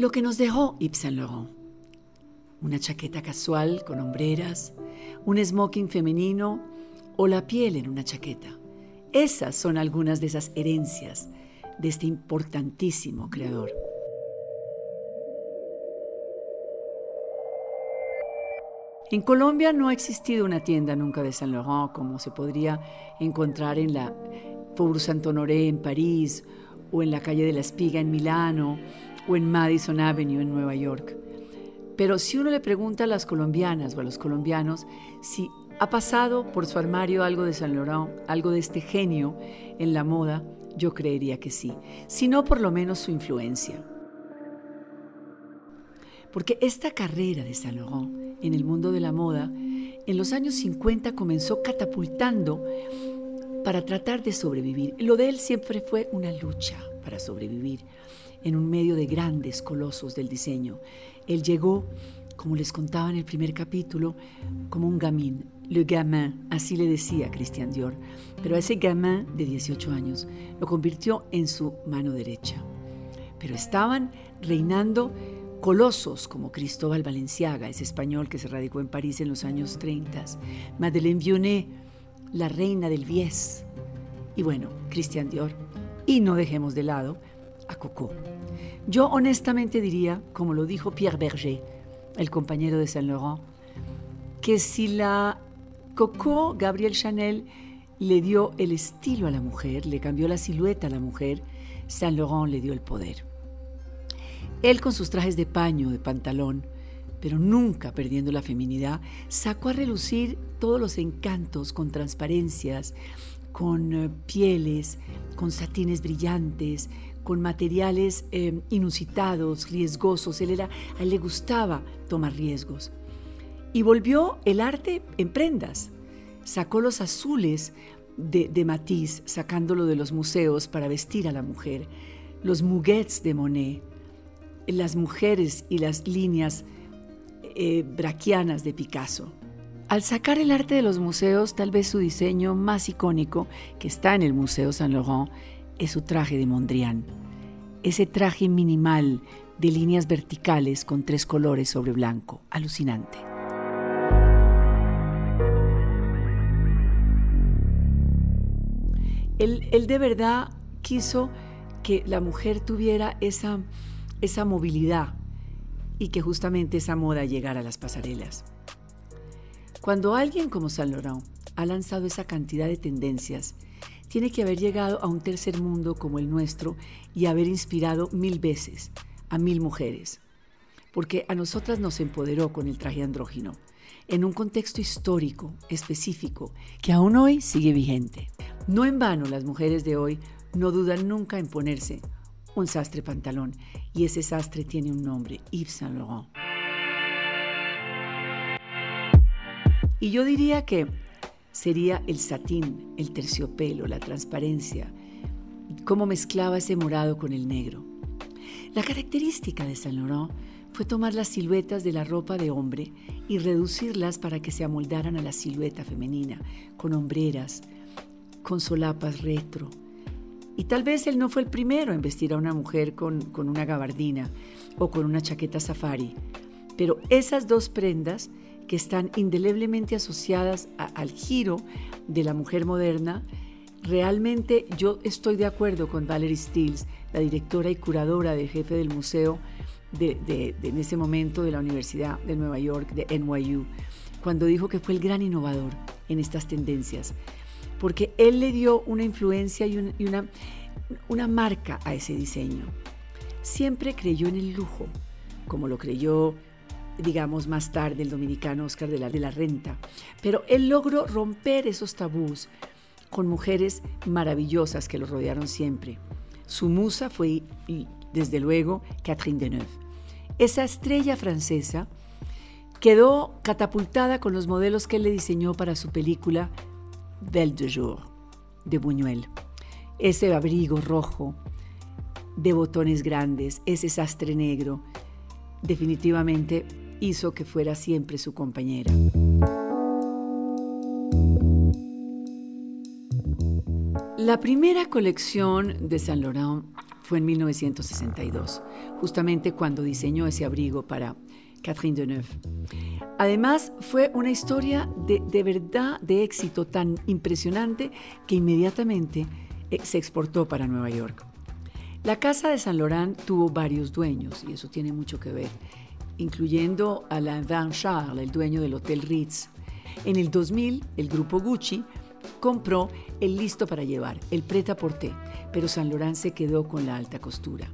Lo que nos dejó Yves Saint Laurent. Una chaqueta casual con hombreras, un smoking femenino o la piel en una chaqueta. Esas son algunas de esas herencias de este importantísimo creador. En Colombia no ha existido una tienda nunca de Saint Laurent como se podría encontrar en la Faubourg Saint-Honoré en París o en la calle de la Espiga en Milano o en Madison Avenue en Nueva York. Pero si uno le pregunta a las colombianas o a los colombianos si ha pasado por su armario algo de Saint Laurent, algo de este genio en la moda, yo creería que sí, si no por lo menos su influencia. Porque esta carrera de Saint Laurent en el mundo de la moda, en los años 50 comenzó catapultando para tratar de sobrevivir. Lo de él siempre fue una lucha para sobrevivir en un medio de grandes colosos del diseño. Él llegó, como les contaba en el primer capítulo, como un gamín, le gamin, así le decía Christian Dior, pero a ese gamin de 18 años lo convirtió en su mano derecha. Pero estaban reinando Colosos como Cristóbal Valenciaga, ese español que se radicó en París en los años 30, Madeleine Vionnet, la reina del Vies, y bueno, Christian Dior. Y no dejemos de lado a Coco. Yo honestamente diría, como lo dijo Pierre Berger, el compañero de Saint Laurent, que si la Coco Gabriel Chanel le dio el estilo a la mujer, le cambió la silueta a la mujer, Saint Laurent le dio el poder. Él con sus trajes de paño, de pantalón, pero nunca perdiendo la feminidad, sacó a relucir todos los encantos con transparencias, con eh, pieles, con satines brillantes, con materiales eh, inusitados, riesgosos. Él era, a él le gustaba tomar riesgos. Y volvió el arte en prendas. Sacó los azules de, de Matisse, sacándolo de los museos para vestir a la mujer. Los muguets de Monet, las mujeres y las líneas eh, braquianas de Picasso. Al sacar el arte de los museos, tal vez su diseño más icónico, que está en el Museo Saint Laurent, es su traje de Mondrian. Ese traje minimal de líneas verticales con tres colores sobre blanco, alucinante. él de verdad quiso que la mujer tuviera esa esa movilidad y que justamente esa moda llegara a las pasarelas. Cuando alguien como Saint Laurent ha lanzado esa cantidad de tendencias, tiene que haber llegado a un tercer mundo como el nuestro y haber inspirado mil veces a mil mujeres. Porque a nosotras nos empoderó con el traje andrógino, en un contexto histórico, específico, que aún hoy sigue vigente. No en vano las mujeres de hoy no dudan nunca en ponerse un sastre pantalón y ese sastre tiene un nombre, Yves Saint Laurent. Y yo diría que sería el satín, el terciopelo, la transparencia, cómo mezclaba ese morado con el negro. La característica de Saint Laurent fue tomar las siluetas de la ropa de hombre y reducirlas para que se amoldaran a la silueta femenina, con hombreras, con solapas retro, y tal vez él no fue el primero en vestir a una mujer con, una gabardina o con una chaqueta safari, pero esas dos prendas que están indeleblemente asociadas al giro de la mujer moderna, realmente yo estoy de acuerdo con Valerie Stills, la directora y curadora del jefe del museo de, en ese momento de la Universidad de Nueva York, de NYU, cuando dijo que fue el gran innovador en estas tendencias porque él le dio una influencia y, una, una marca a ese diseño. Siempre creyó en el lujo, como lo creyó, digamos, más tarde el dominicano Oscar de la, de la Renta, pero él logró romper esos tabús con mujeres maravillosas que lo rodearon siempre. Su musa fue, desde luego, Catherine Deneuve. Esa estrella francesa quedó catapultada con los modelos que él le diseñó para su película Belle de Jour de Buñuel. Ese abrigo rojo de botones grandes, ese sastre negro, definitivamente hizo que fuera siempre su compañera. La primera colección de Saint Laurent fue en 1962, justamente cuando diseñó ese abrigo para Catherine Deneuve. Además, fue una historia de, de verdad de éxito tan impresionante que inmediatamente eh, se exportó para Nueva York. La casa de San Laurent tuvo varios dueños y eso tiene mucho que ver, incluyendo a Alain Van Charles, el dueño del Hotel Ritz. En el 2000, el grupo Gucci compró el listo para llevar, el prêt-à-porter, pero San Laurent se quedó con la alta costura.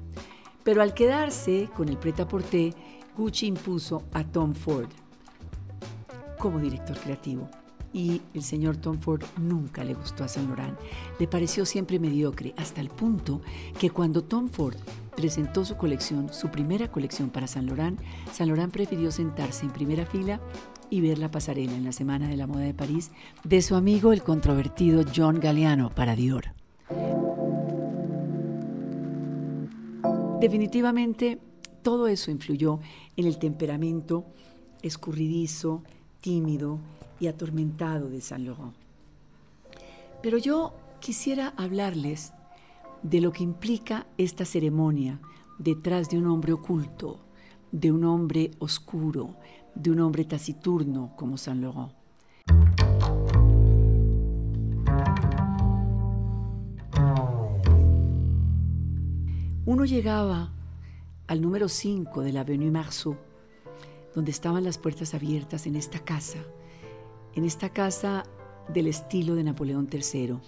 Pero al quedarse con el prêt-à-porter, Gucci impuso a Tom Ford como director creativo. Y el señor Tom Ford nunca le gustó a Saint Laurent. Le pareció siempre mediocre, hasta el punto que cuando Tom Ford presentó su colección, su primera colección para Saint Laurent, Saint Laurent prefirió sentarse en primera fila y ver la pasarela en la Semana de la Moda de París de su amigo el controvertido John Galliano para Dior. Definitivamente todo eso influyó en el temperamento escurridizo, tímido y atormentado de Saint Laurent. Pero yo quisiera hablarles de lo que implica esta ceremonia detrás de un hombre oculto, de un hombre oscuro, de un hombre taciturno como Saint Laurent. Uno llegaba al número 5 de la Avenue Marceau, donde estaban las puertas abiertas en esta casa, en esta casa del estilo de Napoleón III,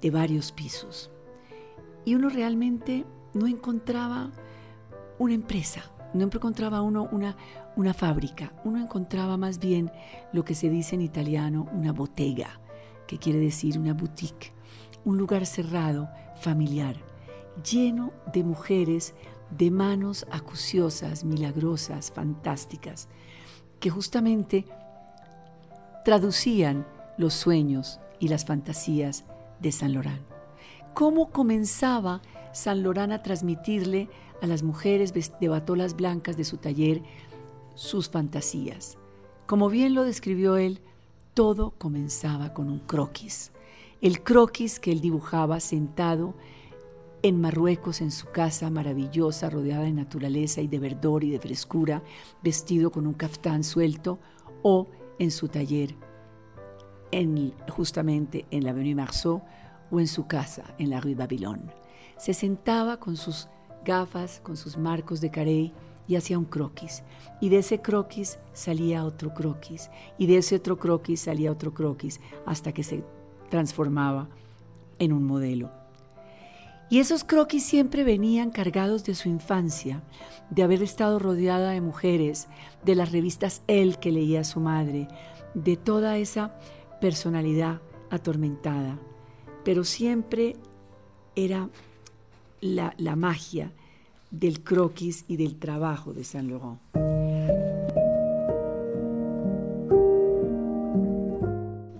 de varios pisos. Y uno realmente no encontraba una empresa, no encontraba uno una, una fábrica, uno encontraba más bien lo que se dice en italiano una bottega, que quiere decir una boutique, un lugar cerrado, familiar, lleno de mujeres de manos acuciosas, milagrosas, fantásticas, que justamente traducían los sueños y las fantasías de San Lorán. ¿Cómo comenzaba San Lorán a transmitirle a las mujeres de batolas blancas de su taller sus fantasías? Como bien lo describió él, todo comenzaba con un croquis. El croquis que él dibujaba sentado en Marruecos, en su casa maravillosa, rodeada de naturaleza y de verdor y de frescura, vestido con un caftán suelto, o en su taller, en, justamente en la Avenue Marceau, o en su casa, en la Rue Babylone. Se sentaba con sus gafas, con sus marcos de carey, y hacía un croquis. Y de ese croquis salía otro croquis. Y de ese otro croquis salía otro croquis, hasta que se transformaba en un modelo. Y esos croquis siempre venían cargados de su infancia, de haber estado rodeada de mujeres, de las revistas él que leía a su madre, de toda esa personalidad atormentada. Pero siempre era la, la magia del croquis y del trabajo de Saint Laurent.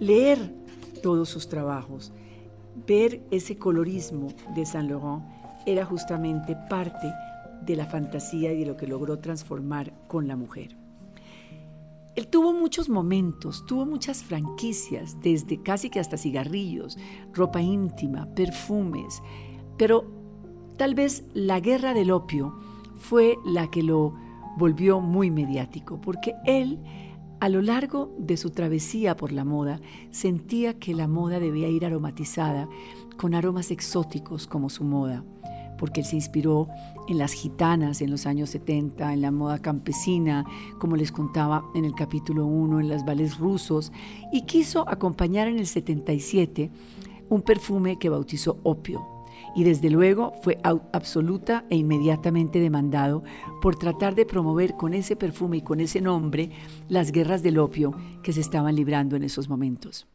Leer todos sus trabajos, ver ese colorismo de Saint Laurent era justamente parte de la fantasía y de lo que logró transformar con la mujer. Él tuvo muchos momentos, tuvo muchas franquicias, desde casi que hasta cigarrillos, ropa íntima, perfumes, pero tal vez la guerra del opio fue la que lo volvió muy mediático, porque él a lo largo de su travesía por la moda, sentía que la moda debía ir aromatizada con aromas exóticos como su moda, porque él se inspiró en las gitanas en los años 70, en la moda campesina, como les contaba en el capítulo 1, en las vales rusos, y quiso acompañar en el 77 un perfume que bautizó opio y desde luego fue absoluta e inmediatamente demandado por tratar de promover con ese perfume y con ese nombre las guerras del opio que se estaban librando en esos momentos.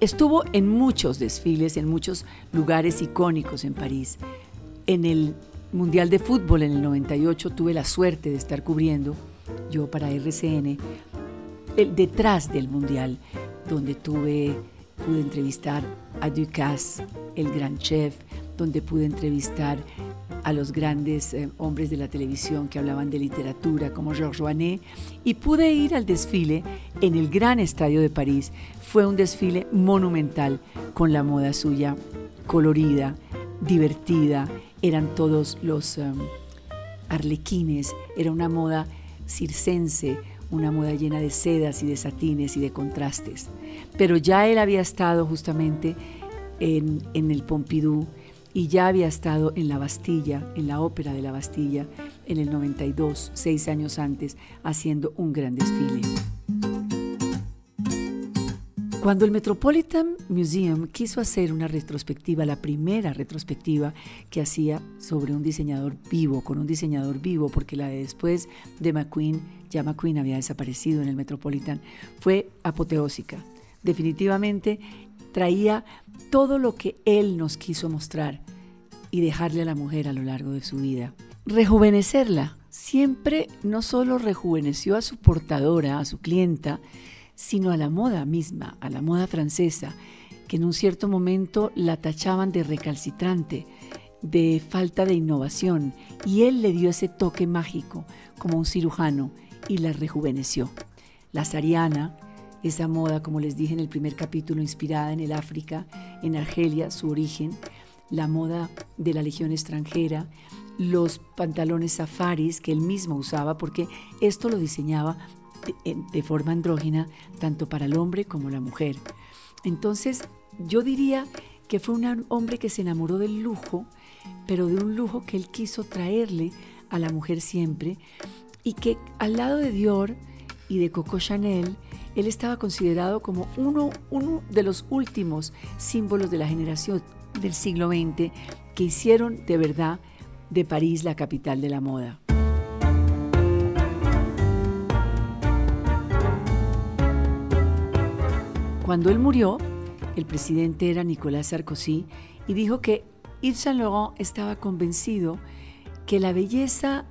Estuvo en muchos desfiles, en muchos lugares icónicos en París. En el Mundial de Fútbol en el 98 tuve la suerte de estar cubriendo, yo para RCN, el detrás del Mundial donde tuve, pude entrevistar a Ducasse, el gran chef, donde pude entrevistar a los grandes eh, hombres de la televisión que hablaban de literatura como Georges Joanet y pude ir al desfile en el gran estadio de París. Fue un desfile monumental con la moda suya, colorida, divertida, eran todos los em, arlequines, era una moda circense, una moda llena de sedas y de satines y de contrastes. Pero ya él había estado justamente en, el Pompidou y ya había estado en la Bastilla, en la ópera de la Bastilla, en el 92, seis años antes, haciendo un gran desfile. Cuando el Metropolitan Museum quiso hacer una retrospectiva, la primera retrospectiva que hacía sobre un diseñador vivo, con un diseñador vivo, porque la de después de McQueen, ya McQueen había desaparecido en el Metropolitan, fue apoteósica. Definitivamente traía todo lo que él nos quiso mostrar y dejarle a la mujer a lo largo de su vida. Rejuvenecerla. Siempre no solo rejuveneció a su portadora, a su clienta, sino a la moda misma, a la moda francesa, que en un cierto momento la tachaban de recalcitrante, de falta de innovación, y él le dio ese toque mágico como un cirujano y la rejuveneció. La sariana, esa moda, como les dije en el primer capítulo, inspirada en el África, en Argelia, su origen, la moda de la legión extranjera, los pantalones safaris que él mismo usaba, porque esto lo diseñaba de, forma andrógina tanto para el hombre como la mujer. Entonces, yo diría que fue un hombre que se enamoró del lujo, pero de un lujo que él quiso traerle a la mujer siempre, y que al lado de Dior y de Coco Chanel, él estaba considerado como uno, de los últimos símbolos de la generación del siglo XX que hicieron de verdad de París la capital de la moda. Cuando él murió, el presidente era Nicolás Sarkozy y dijo que Yves Saint Laurent estaba convencido que la belleza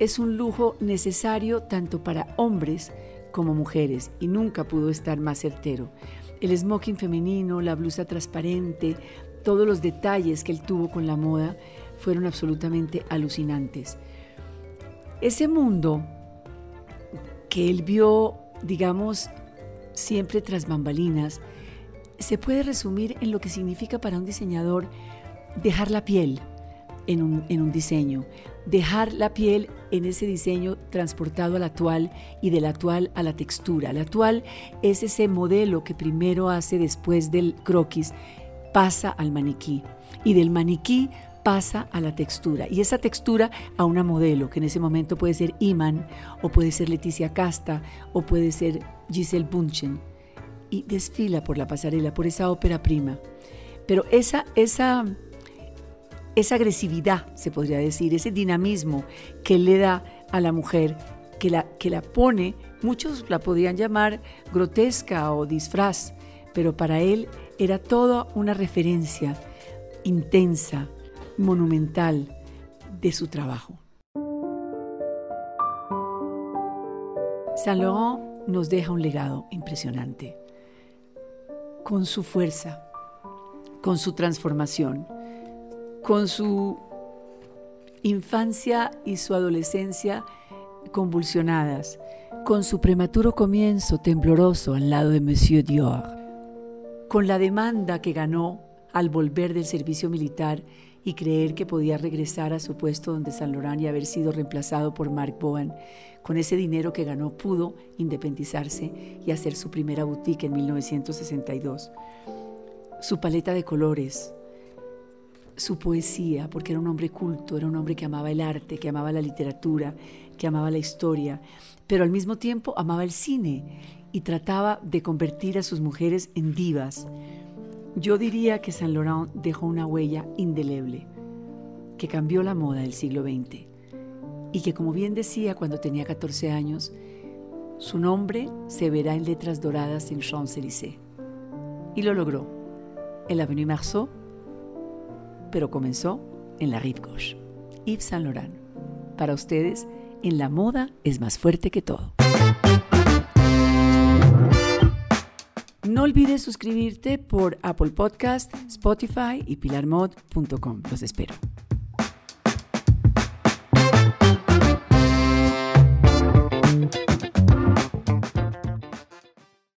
es un lujo necesario tanto para hombres como mujeres y nunca pudo estar más certero. El smoking femenino, la blusa transparente, todos los detalles que él tuvo con la moda fueron absolutamente alucinantes. Ese mundo que él vio, digamos, siempre tras bambalinas, se puede resumir en lo que significa para un diseñador dejar la piel en un, diseño, dejar la piel en ese diseño transportado al actual y del actual a la textura. El actual es ese modelo que primero hace después del croquis, pasa al maniquí y del maniquí pasa a la textura y esa textura a una modelo que en ese momento puede ser Iman o puede ser Leticia Casta o puede ser Giselle Bunchen y desfila por la pasarela, por esa ópera prima. Pero esa, esa, esa agresividad, se podría decir, ese dinamismo que le da a la mujer, que la, que la pone, muchos la podían llamar grotesca o disfraz, pero para él era toda una referencia intensa, monumental de su trabajo. Saint Laurent nos deja un legado impresionante. Con su fuerza, con su transformación, con su infancia y su adolescencia convulsionadas, con su prematuro comienzo tembloroso al lado de Monsieur Dior, con la demanda que ganó al volver del servicio militar y creer que podía regresar a su puesto donde San Laurent y haber sido reemplazado por Mark Bowen. Con ese dinero que ganó pudo independizarse y hacer su primera boutique en 1962. Su paleta de colores, su poesía, porque era un hombre culto, era un hombre que amaba el arte, que amaba la literatura, que amaba la historia, pero al mismo tiempo amaba el cine y trataba de convertir a sus mujeres en divas. Yo diría que Saint Laurent dejó una huella indeleble, que cambió la moda del siglo XX y que, como bien decía cuando tenía 14 años, su nombre se verá en letras doradas en Champs-Élysées. Y lo logró, en la Avenue Marceau, pero comenzó en la Rive Gauche. Yves Saint Laurent. Para ustedes, en la moda es más fuerte que todo. No olvides suscribirte por Apple Podcast, Spotify y pilarmod.com. Los espero.